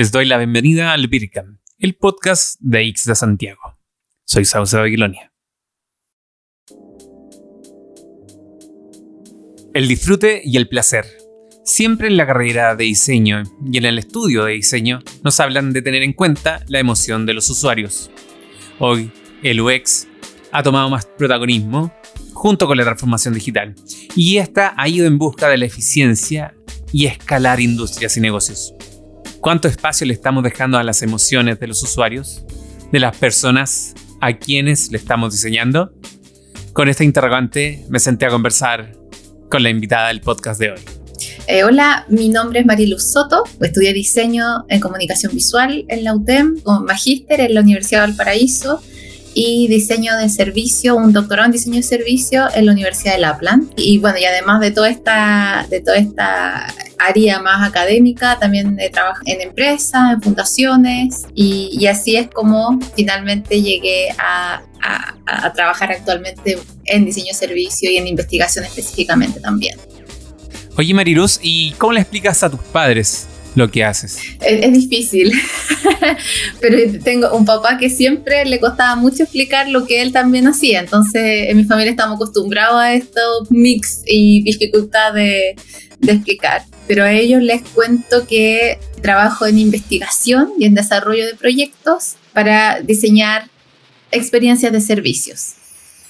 Les doy la bienvenida al Bircam, el podcast de X de Santiago. Soy Sauce Babilonia. El disfrute y el placer. Siempre en la carrera de diseño y en el estudio de diseño nos hablan de tener en cuenta la emoción de los usuarios. Hoy, el UX ha tomado más protagonismo junto con la transformación digital y esta ha ido en busca de la eficiencia y escalar industrias y negocios. ¿Cuánto espacio le estamos dejando a las emociones de los usuarios, de las personas a quienes le estamos diseñando? Con esta interrogante me senté a conversar con la invitada del podcast de hoy. Eh, hola, mi nombre es Mariluz Soto, estudié diseño en comunicación visual en la UTEM, con magíster en la Universidad de Valparaíso y diseño de servicio, un doctorado en diseño de servicio en la Universidad de Lapland. Y bueno, y además de toda esta, de toda esta área más académica, también he trabajado en empresas, en fundaciones y, así es como finalmente llegué a, a, a trabajar actualmente en diseño de servicio y en investigación específicamente también. Oye Mariluz, ¿y cómo le explicas a tus padres lo que haces? Es, difícil, pero tengo un papá que siempre le costaba mucho explicar lo que él también hacía, entonces en mi familia estamos acostumbrados a estos mix y dificultad de, de explicar, pero a ellos les cuento que trabajo en investigación y en desarrollo de proyectos para diseñar experiencias de servicios.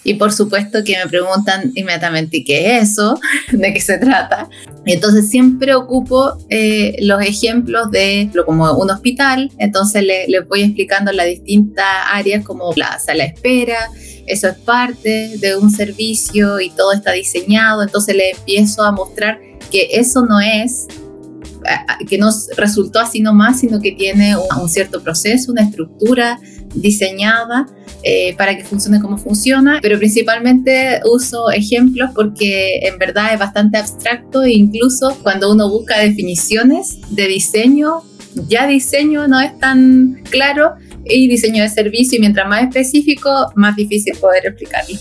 Y por supuesto que me preguntan inmediatamente qué es eso, de qué se trata. Entonces siempre ocupo eh, los ejemplos de como un hospital, entonces les le voy explicando las distintas áreas como la sala de espera, eso es parte de un servicio y todo está diseñado, entonces le empiezo a mostrar que eso no es que no resultó así nomás, sino que tiene un, un cierto proceso, una estructura diseñada eh, para que funcione como funciona, pero principalmente uso ejemplos porque en verdad es bastante abstracto e incluso cuando uno busca definiciones de diseño, ya diseño no es tan claro y diseño de servicio y mientras más específico, más difícil poder explicarlo.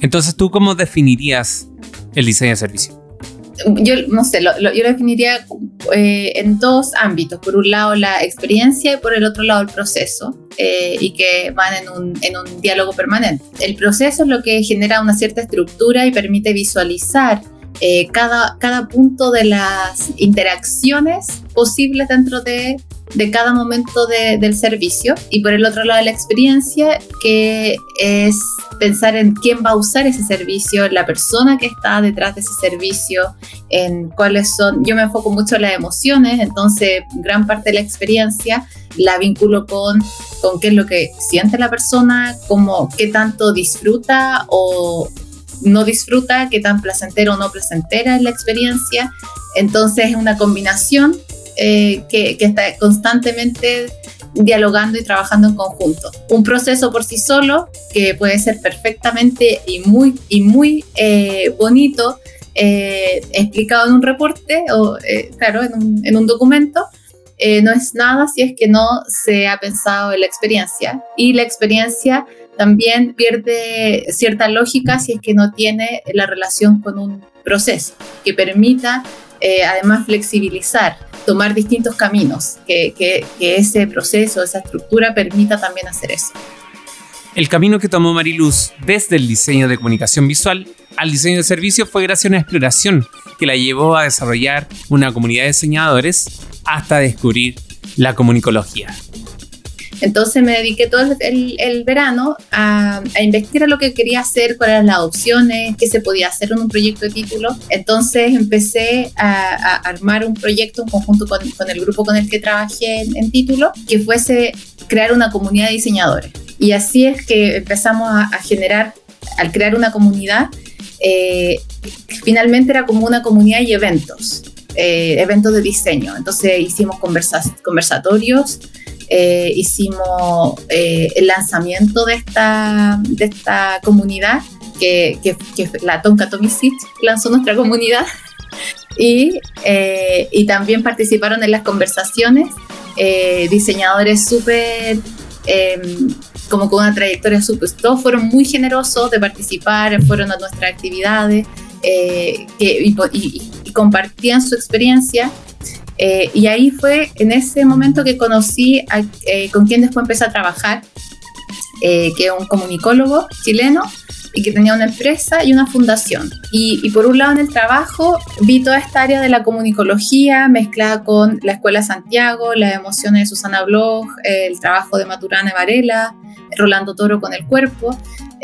Entonces, ¿tú cómo definirías el diseño de servicio? Yo no sé, yo lo definiría eh, en dos ámbitos. Por un lado la experiencia y por el otro lado el proceso, eh, y que van en un, en un diálogo permanente. El proceso es lo que genera una cierta estructura y permite visualizar eh, cada, cada punto de las interacciones posibles dentro de, de cada momento de, del servicio. Y por el otro lado la experiencia, que es pensar en quién va a usar ese servicio, la persona que está detrás de ese servicio, en cuáles son, yo me enfoco mucho en las emociones, entonces gran parte de la experiencia la vinculo con, con qué es lo que siente la persona, cómo, qué tanto disfruta o no disfruta, qué tan placentero o no placentera es la experiencia. Entonces es una combinación eh, que, está constantemente dialogando y trabajando en conjunto. Un proceso por sí solo que puede ser perfectamente y muy, y muy eh, bonito eh, explicado en un reporte o, eh, claro, en un, en un documento. No es nada si es que no se ha pensado en la experiencia. Y la experiencia también pierde cierta lógica si es que no tiene la relación con un proceso que permita eh, además flexibilizar, tomar distintos caminos, que, que, que, ese proceso, esa estructura permita también hacer eso. El camino que tomó Mariluz desde el diseño de comunicación visual al diseño de servicios fue gracias a una exploración que la llevó a desarrollar una comunidad de diseñadores hasta descubrir la comunicología. Entonces me dediqué todo el, el verano a, a, investigar lo que quería hacer, cuáles eran las opciones, qué se podía hacer en un proyecto de título. Entonces empecé a, a armar un proyecto en conjunto con, con, el grupo con el que trabajé en, en, título, que fuese crear una comunidad de diseñadores. Y así es que empezamos a, a generar, al crear una comunidad, eh, finalmente era como una comunidad y eventos. Eh, eventos de diseño. Entonces hicimos conversa conversatorios, eh, hicimos eh, el lanzamiento de esta, de esta comunidad, que, que, que la Tonka Tomisic lanzó nuestra comunidad, y, eh, y, también participaron en las conversaciones diseñadores súper como con una trayectoria súper, todos fueron muy generosos de participar, fueron a nuestras actividades que, y, y, y compartían su experiencia Eh, y ahí fue en ese momento que conocí a, eh, con quien después empecé a trabajar, que es un comunicólogo chileno y que tenía una empresa y una fundación. Y, por un lado en el trabajo vi toda esta área de la comunicología mezclada con la Escuela Santiago, las emociones de Susana Bloch, el trabajo de Maturana Varela, Rolando Toro con el cuerpo.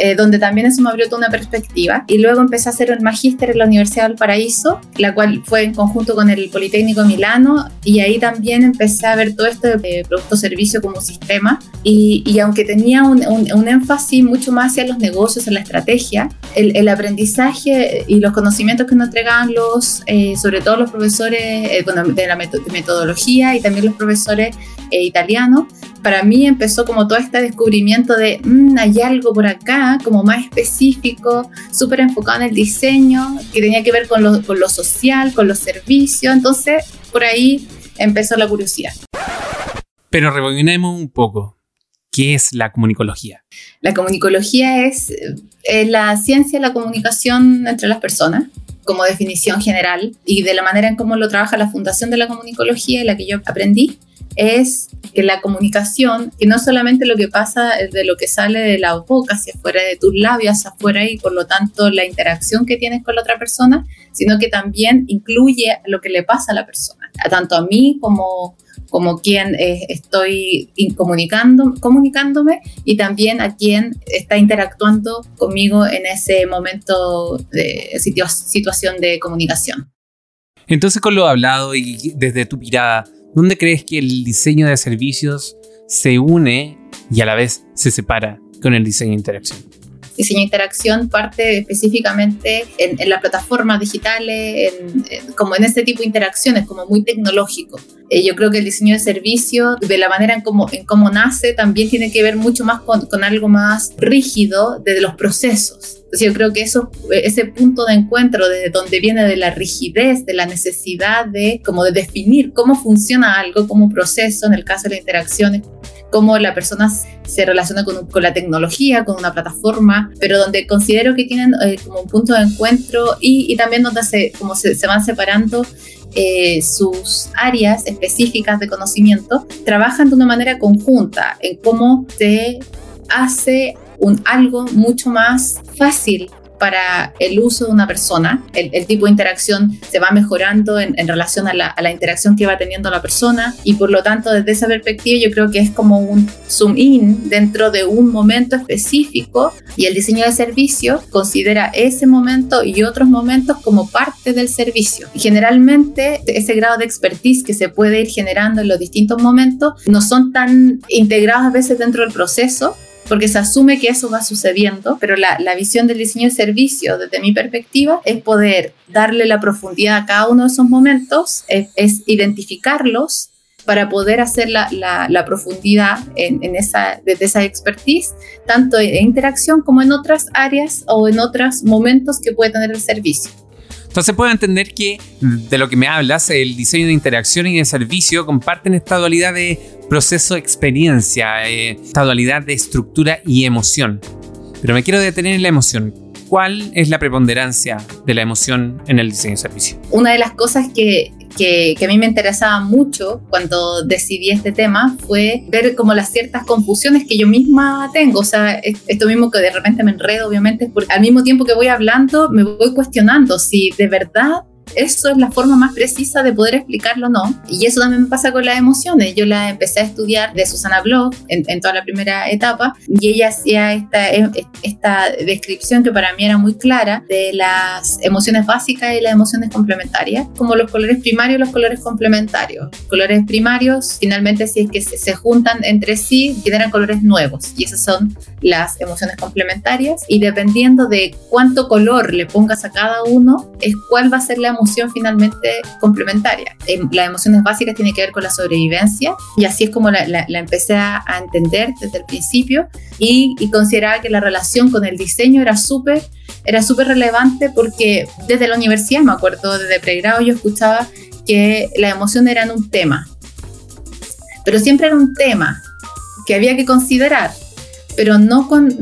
Eh, donde también eso me abrió toda una perspectiva. Y luego empecé a hacer el magíster en la Universidad del Paraíso, la cual fue en conjunto con el Politécnico Milano, y ahí también empecé a ver todo esto de producto-servicio como sistema. Y, y aunque tenía un, un, énfasis mucho más hacia los negocios, en la estrategia, el, el aprendizaje y los conocimientos que nos entregaban los, eh, sobre todo los profesores eh, bueno, de la metodología y también los profesores italianos, para mí empezó como todo este descubrimiento de mm, hay algo por acá, como más específico, súper enfocado en el diseño, que tenía que ver con lo, con lo social, con los servicios. Entonces, por ahí empezó la curiosidad. Pero rebobinemos un poco. ¿Qué es la comunicología? La comunicología es, es la ciencia de la comunicación entre las personas como definición general y de la manera en cómo lo trabaja la Fundación de la Comunicología y la que yo aprendí es que la comunicación, y no solamente lo que pasa de lo que sale de la boca hacia afuera, de tus labios hacia afuera y por lo tanto la interacción que tienes con la otra persona, sino que también incluye lo que le pasa a la persona, tanto a mí como, como quien eh, estoy comunicando, comunicándome y también a quien está interactuando conmigo en ese momento de situación de comunicación. Entonces, con lo hablado y desde tu mirada, ¿Dónde crees que el diseño de servicios se une y a la vez se separa con el diseño de interacción? Diseño de interacción parte específicamente en, las plataformas digitales, como en este tipo de interacciones, como muy tecnológico. Eh, yo creo que el diseño de servicio, de la manera en cómo, en cómo nace, también tiene que ver mucho más con, con algo más rígido de los procesos yo creo que eso, ese punto de encuentro desde donde viene de la rigidez, de la necesidad de como de definir cómo funciona algo como proceso, en el caso de las interacciones, cómo la persona se relaciona con, la tecnología, con una plataforma, pero donde considero que tienen eh, como un punto de encuentro y, también donde se, van separando eh, sus áreas específicas de conocimiento, trabajan de una manera conjunta en cómo se hace algo mucho más fácil para el uso de una persona. El, tipo de interacción se va mejorando en, relación a la, interacción que va teniendo la persona y por lo tanto desde esa perspectiva yo creo que es como un zoom in dentro de un momento específico y el diseño de servicio considera ese momento y otros momentos como parte del servicio. Generalmente ese grado de expertise que se puede ir generando en los distintos momentos no son tan integrados a veces dentro del proceso porque se asume que eso va sucediendo, pero la, visión del diseño de servicio, desde mi perspectiva, es poder darle la profundidad a cada uno de esos momentos, es, identificarlos para poder hacer la, profundidad en, esa, desde esa expertise, tanto en interacción como en otras áreas o en otros momentos que puede tener el servicio. Entonces puedo entender que de lo que me hablas, el diseño de interacción y de servicio comparten esta dualidad de proceso-experiencia, eh, esta dualidad de estructura y emoción. Pero me quiero detener en la emoción. ¿Cuál es la preponderancia de la emoción en el diseño de servicio? Una de las cosas que, que, a mí me interesaba mucho cuando decidí este tema fue ver como las ciertas confusiones que yo misma tengo. O sea, esto mismo que de repente me enredo, obviamente, porque al mismo tiempo que voy hablando, me voy cuestionando si de verdad eso es la forma más precisa de poder explicarlo no. Y eso también me pasa con las emociones. Yo la empecé a estudiar de Susana Bloch en, toda la primera etapa y ella hacía esta, e, esta descripción que para mí era muy clara de las emociones básicas y las emociones complementarias, como los colores primarios y los colores complementarios. Colores primarios, finalmente, si es que se, se juntan entre sí, generan colores nuevos y esas son las emociones complementarias. Y dependiendo de cuánto color le pongas a cada uno, es cuál va a ser la emoción finalmente complementaria. Em, las emociones básicas tienen que ver con la sobrevivencia y así es como la, empecé a, entender desde el principio y, consideraba que la relación con el diseño era súper era súper relevante porque desde la universidad, me acuerdo, desde pregrado yo escuchaba que la emoción eran un tema, pero siempre era un tema que había que considerar pero no con,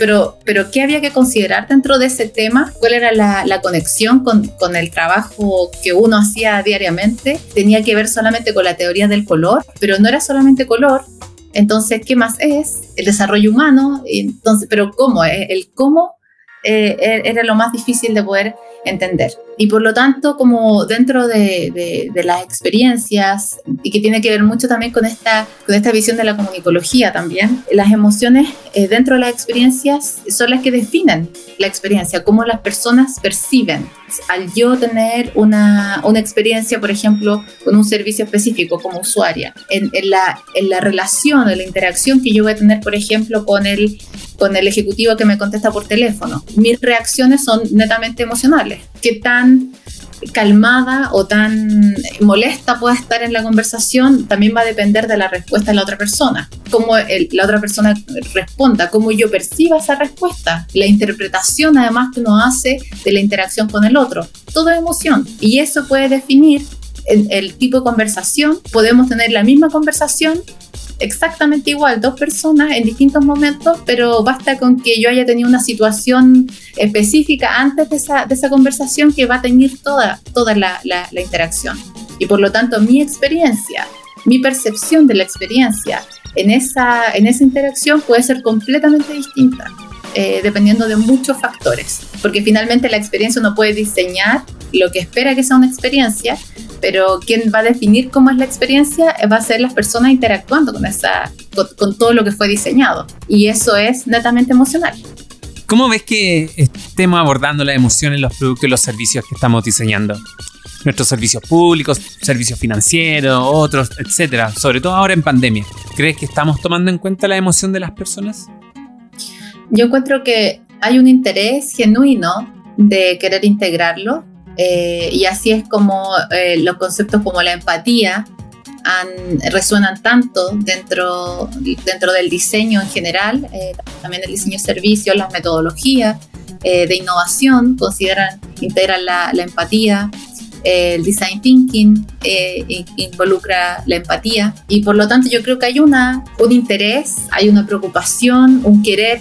pero, pero ¿qué había que considerar dentro de ese tema? ¿Cuál era la, la conexión con, con, el trabajo que uno hacía diariamente? Tenía que ver solamente con la teoría del color, pero no era solamente color. Entonces, ¿qué más es? El desarrollo humano. Entonces, pero ¿cómo? El cómo eh, e-, era lo más difícil de poder entender. Y por lo tanto, como dentro de, las experiencias, y que tiene que ver mucho también con esta, con esta visión de la comunicología también, las emociones eh, dentro de las experiencias son las que definen la experiencia, cómo las personas perciben. Al yo tener una, una experiencia, por ejemplo, con un servicio específico como usuaria, en, en, la, en la relación, en la interacción que yo voy a tener, por ejemplo, con el, con el ejecutivo que me contesta por teléfono, mis reacciones son netamente emocionales. ¿Qué tan calmada o tan molesta pueda estar en la conversación también va a depender de la respuesta de la otra persona. Cómo la otra persona responda, cómo yo perciba esa respuesta, la interpretación además que uno hace de la interacción con el otro. Todo es emoción y eso puede definir el, el tipo de conversación. Podemos tener la misma conversación exactamente igual, dos personas en distintos momentos, pero basta con que yo haya tenido una situación específica antes de esa, de esa conversación que va a tener toda, toda la, la, interacción. Y por lo tanto, mi experiencia, mi percepción de la experiencia en esa, en esa interacción puede ser completamente distinta. Eh, dependiendo de muchos factores, porque finalmente la experiencia uno puede diseñar lo que espera que sea una experiencia, pero quien va a definir cómo es la experiencia va a ser las personas interactuando con, esa, con, todo lo que fue diseñado. Y eso es netamente emocional. ¿Cómo ves que estemos abordando la emoción en los productos y los servicios que estamos diseñando? Nuestros servicios públicos, servicios financieros, otros, etcétera, sobre todo ahora en pandemia. ¿Crees que estamos tomando en cuenta la emoción de las personas? Yo encuentro que hay un interés genuino de querer integrarlo eh, y así es como eh, los conceptos como la empatía resuenan tanto dentro, dentro del diseño en general, eh, también el diseño de servicios, las metodologías de innovación consideran, integran la, la empatía, el design thinking involucra la empatía. Y por lo tanto yo creo que hay una, un interés, hay una preocupación, un querer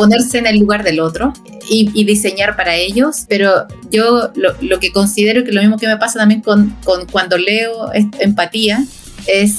ponerse en el lugar del otro y, diseñar para ellos, pero yo lo, que considero que lo mismo que me pasa también con, con cuando leo empatía es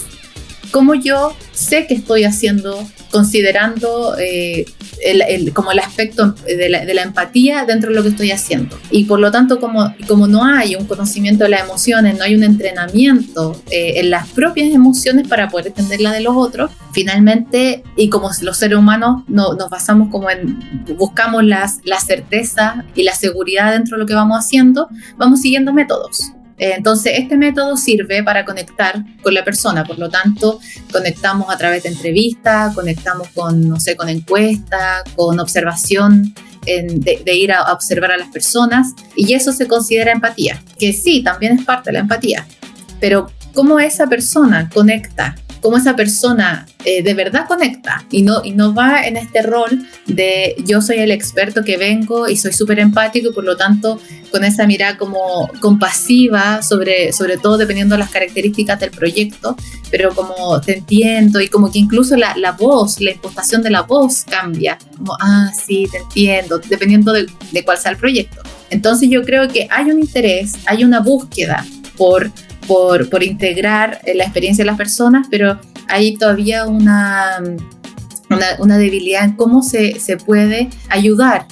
cómo yo sé que estoy haciendo, considerando eh, el, como el aspecto de la, empatía dentro de lo que estoy haciendo. Y por lo tanto, como, como no hay un conocimiento de las emociones, no hay un entrenamiento eh, en las propias emociones para poder entender la de los otros, finalmente, y como los seres humanos no, nos basamos como en, buscamos las, la certeza y la seguridad dentro de lo que vamos haciendo, vamos siguiendo métodos. Eh, entonces, este método sirve para conectar con la persona, por lo tanto, conectamos a través de entrevistas, conectamos con, no sé, con encuestas, con observación, de, ir a, observar a las personas, y eso se considera empatía, que sí, también es parte de la empatía, pero cómo esa persona conecta cómo esa persona eh, de verdad conecta y no, y no va en este rol de yo soy el experto que vengo y soy súper empático y por lo tanto con esa mirada como compasiva sobre, sobre todo dependiendo de las características del proyecto, pero como te entiendo y como que incluso la, la voz, la impostación de la voz cambia, como, ah, sí, te entiendo, dependiendo de, de cuál sea el proyecto. Entonces yo creo que hay un interés, hay una búsqueda por por, integrar la experiencia de las personas, pero hay todavía una, una, debilidad en cómo se, se, puede ayudar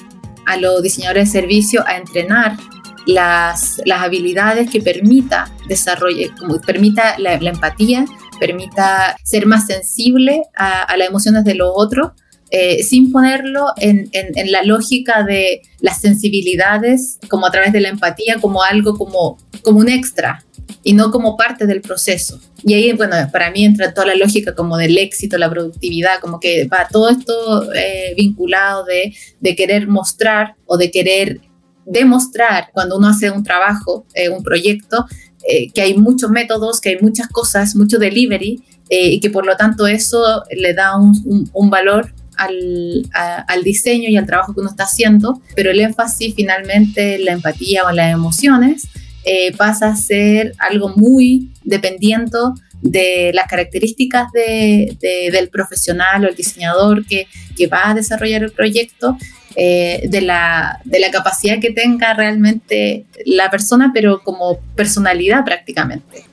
a los diseñadores de servicio a entrenar las, las habilidades que permita desarrollar, como permita la, empatía, permita ser más sensible a, las emociones de los otros, eh, sin ponerlo en, en, en, la lógica de las sensibilidades, como a través de la empatía, como algo como, como un extra, y no como parte del proceso. Y ahí, bueno, para mí entra toda la lógica como del éxito, la productividad, como que va todo esto eh, vinculado de, de, querer mostrar o de querer demostrar cuando uno hace un trabajo, eh, un proyecto, eh, que hay muchos métodos, que hay muchas cosas, mucho delivery, y que por lo tanto eso le da un, un, valor al, al, diseño y al trabajo que uno está haciendo, pero el énfasis finalmente en la empatía o las emociones eh, pasa a ser algo muy dependiendo de las características del profesional o el diseñador que, va a desarrollar el proyecto, eh, de, la, capacidad que tenga realmente la persona, pero como personalidad prácticamente.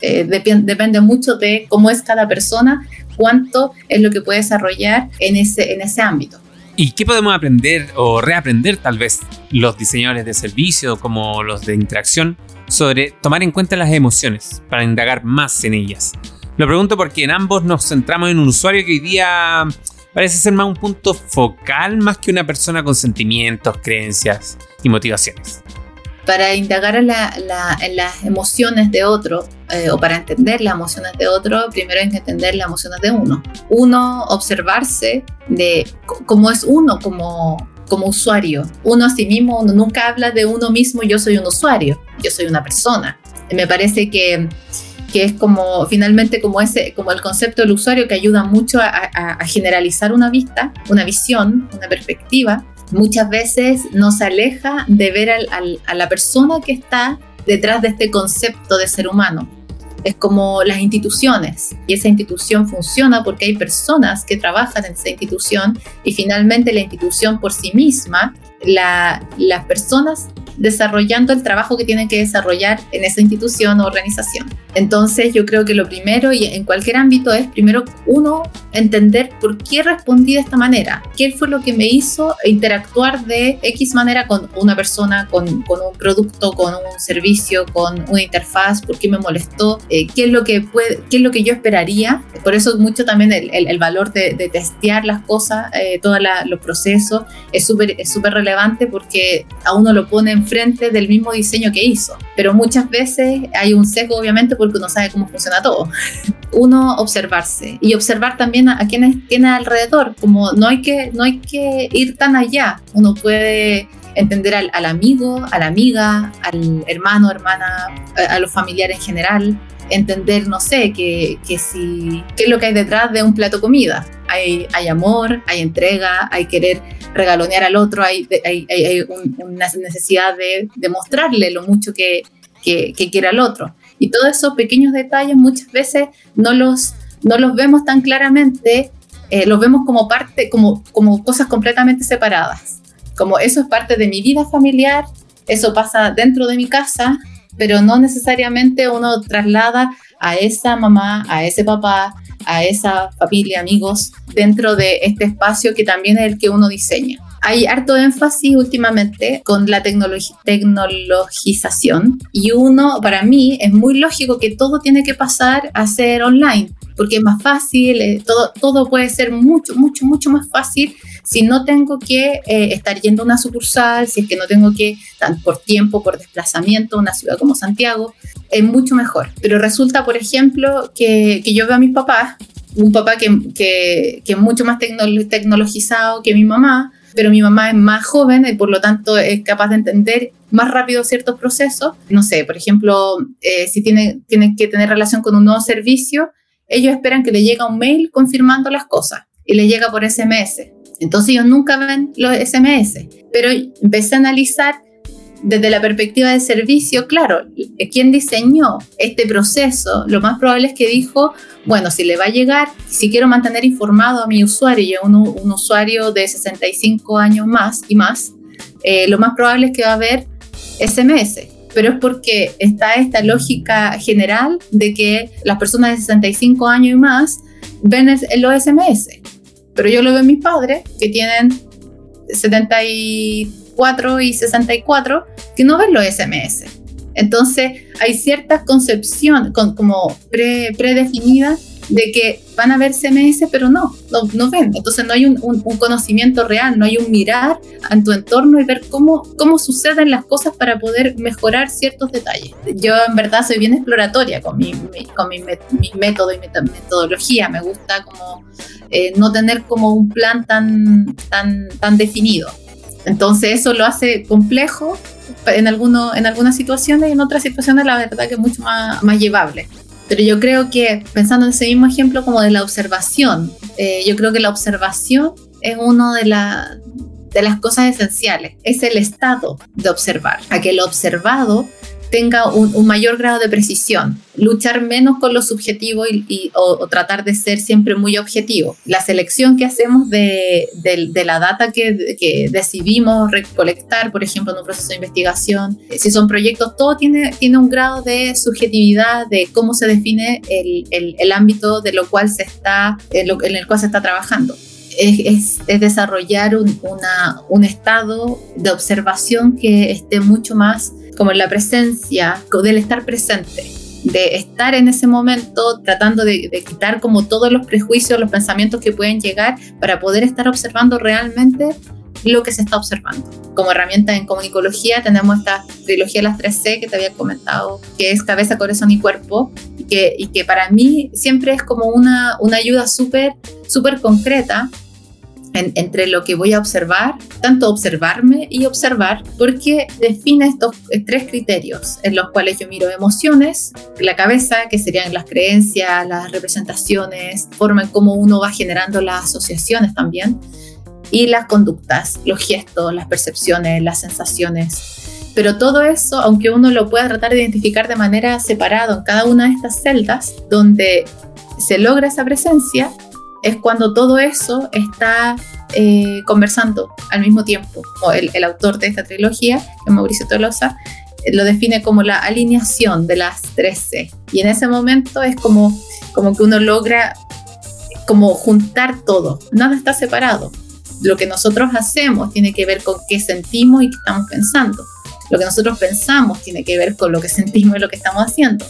Eh, depende mucho de cómo es cada persona, cuánto es lo que puede desarrollar en ese, en ese ámbito. ¿Y qué podemos aprender o reaprender tal vez los diseñadores de servicio como los de interacción sobre tomar en cuenta las emociones para indagar más en ellas? Lo pregunto porque en ambos nos centramos en un usuario que hoy día parece ser más un punto focal más que una persona con sentimientos, creencias y motivaciones para indagar en, las emociones de otro eh, o para entender las emociones de otro, primero hay que entender las emociones de uno. Uno observarse de cómo es uno como, como usuario. Uno a sí mismo, nunca habla de uno mismo, yo soy un usuario, yo soy una persona. Me parece que, que es como finalmente como, ese, como el concepto del usuario que ayuda mucho a generalizar una vista, una visión, una perspectiva muchas veces nos aleja de ver a la persona que está detrás de este concepto de ser humano. Es como las instituciones y esa institución funciona porque hay personas que trabajan en esa institución y finalmente la institución por sí misma, las personas desarrollando el trabajo que tienen que desarrollar en esa institución o organización. Entonces yo creo que lo primero y en cualquier ámbito es primero uno entender por qué respondí de esta manera, qué fue lo que me hizo interactuar de X manera con una persona, con, un producto, con un servicio, con una interfaz, por qué me molestó, eh, qué, es lo que puede, qué es lo que yo esperaría. Por eso mucho también el, valor de, testear las cosas, eh, todos los procesos, es súper es relevante porque a uno lo pone enfrente del mismo diseño que hizo. Pero muchas veces hay un sesgo, obviamente, porque uno sabe cómo funciona todo. Uno observarse y observar también a, quienes tiene alrededor, como no hay que, no hay que ir tan allá. Uno puede entender al, amigo, a la amiga, al hermano, hermana, a, los familiares en general, entender, no sé, que, que si, qué es lo que hay detrás de un plato comida. Hay, hay amor, hay entrega, hay querer regalonear al otro, hay, hay, hay una necesidad de demostrarle lo mucho que, que, que quiere al otro. Y todos esos pequeños detalles muchas veces no los, no los vemos tan claramente, eh, los vemos como parte, como, como cosas completamente separadas. Como eso es parte de mi vida familiar, eso pasa dentro de mi casa, pero no necesariamente uno traslada a esa mamá, a ese papá, a esa familia, amigos, dentro de este espacio que también es el que uno diseña. Hay harto énfasis últimamente con la tecnologización y uno, para mí, es muy lógico que todo tiene que pasar a ser online, porque es más fácil, eh, todo, todo puede ser mucho, mucho, mucho más fácil si no tengo que eh, estar yendo a una sucursal, si es que no tengo que, por tiempo, por desplazamiento, una ciudad como Santiago, es mucho mejor. Pero resulta, por ejemplo, que, que yo veo a mis papás, un papá que, que, que es mucho más tecnologizado que mi mamá, pero mi mamá es más joven y por lo tanto es capaz de entender más rápido ciertos procesos. No sé, por ejemplo, eh, si tiene, tiene que tener relación con un nuevo servicio, ellos esperan que le llegue un mail confirmando las cosas y le llega por SMS. Entonces ellos nunca ven los SMS, pero empecé a analizar desde la perspectiva de servicio, claro, quien diseñó este proceso, lo más probable es que dijo, bueno, si le va a llegar, si quiero mantener informado a mi usuario, un, un usuario de 65 años más y más, eh, lo más probable es que va a haber SMS. Pero es porque está esta lógica general de que las personas de 65 años y más ven los SMS. Pero yo lo veo en mis padres, que tienen 70 y 64 que no ven los SMS. Entonces hay ciertas concepciones con, como pre, predefinidas de que van a ver SMS, pero no, no, ven. Entonces no hay un, conocimiento real, no hay un mirar en tu entorno y ver cómo, cómo suceden las cosas para poder mejorar ciertos detalles. Yo en verdad soy bien exploratoria con mi, con mi, método y metodología. Me gusta como eh, no tener como un plan tan, tan, tan definido. Entonces eso lo hace complejo en, alguno, en algunas situaciones y en otras situaciones la verdad que es mucho más, más llevable. Pero yo creo que, pensando en ese mismo ejemplo como de la observación, eh, yo creo que la observación es una de, de las cosas esenciales, es el estado de observar, a que el observado tenga un, mayor grado de precisión, luchar menos con lo subjetivo y, o, tratar de ser siempre muy objetivo. La selección que hacemos de, la data que, que, decidimos recolectar, por ejemplo, en un proceso de investigación, si son proyectos, todo tiene, tiene un grado de subjetividad de cómo se define el, el, el ámbito de lo cual se está, en, en el cual se está trabajando es, desarrollar un, un estado de observación que esté mucho más como en la presencia, del estar presente, de estar en ese momento tratando de, quitar como todos los prejuicios, los pensamientos que pueden llegar para poder estar observando realmente lo que se está observando. Como herramienta en comunicología tenemos esta trilogía de las 3C que te había comentado, que es cabeza, corazón y cuerpo, y que, y que para mí siempre es como una, una ayuda súper súper concreta entre lo que voy a observar, tanto observarme y observar, porque define estos tres criterios en los cuales yo miro emociones, la cabeza, que serían las creencias, las representaciones, forma en cómo uno va generando las asociaciones también, y las conductas, los gestos, las percepciones, las sensaciones. Pero todo eso, aunque uno lo pueda tratar de identificar de manera separada en cada una de estas celdas, donde se logra esa presencia, es cuando todo eso está eh, conversando al mismo tiempo. O el, autor de esta trilogía, que es Mauricio Tolosa, eh, lo define como la alineación de las 13. Y en ese momento es como, como que uno logra como juntar todo, nada está separado. Lo que nosotros hacemos tiene que ver con qué sentimos y qué estamos pensando. Lo que nosotros pensamos tiene que ver con lo que sentimos y lo que estamos haciendo.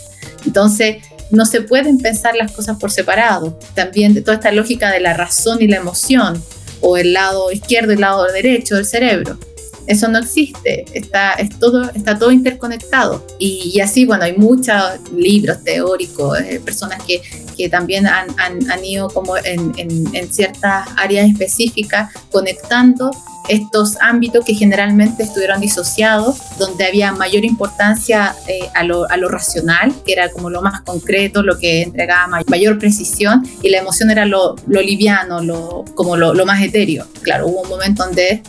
Entonces, no se pueden pensar las cosas por separado. También de toda esta lógica de la razón y la emoción, o el lado izquierdo y el lado derecho del cerebro. Eso no existe, está, es todo, está todo interconectado. Y, así, bueno, hay muchos libros teóricos, eh, personas que, que también han, han, han, ido como en, en, en ciertas áreas específicas conectando estos ámbitos que generalmente estuvieron disociados, donde había mayor importancia eh, a, lo, a, lo, racional, que era como lo más concreto, lo que entregaba mayor precisión, y la emoción era lo, lo liviano, lo, como lo, lo, más etéreo. Claro, hubo un momento donde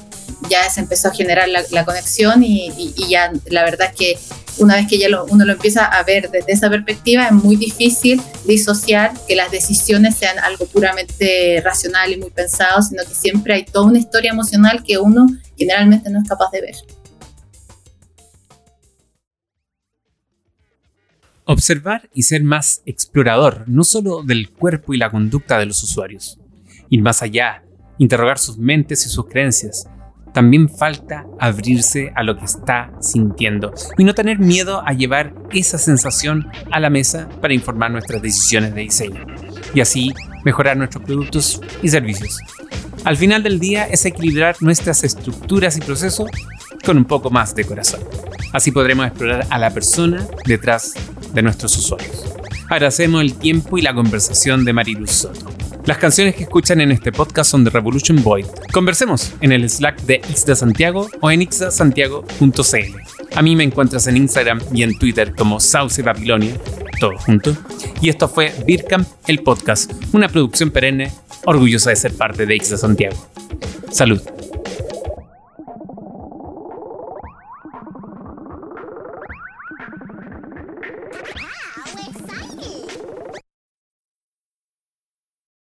ya se empezó a generar la, conexión y, y, y, ya la verdad es que una vez que ya uno lo empieza a ver desde esa perspectiva, es muy difícil disociar que las decisiones sean algo puramente racional y muy pensado, sino que siempre hay toda una historia emocional que uno generalmente no es capaz de ver. Observar y ser más explorador, no solo del cuerpo y la conducta de los usuarios. Ir más allá, interrogar sus mentes y sus creencias, también falta abrirse a lo que está sintiendo y no tener miedo a llevar esa sensación a la mesa para informar nuestras decisiones de diseño y así mejorar nuestros productos y servicios. Al final del día es equilibrar nuestras estructuras y procesos con un poco más de corazón. Así podremos explorar a la persona detrás de nuestros usuarios. Agradecemos el tiempo y la conversación de Mariluz Soto. Las canciones que escuchan en este podcast son de Revolution Void. Conversemos en el Slack de Ixda Santiago o en ixdasantiago.cl. A mí me encuentras en Instagram y en Twitter como Sauce Babilonia, todo junto. Y esto fue Bircamp, el podcast, una producción perenne orgullosa de ser parte de Ixda Santiago. Salud.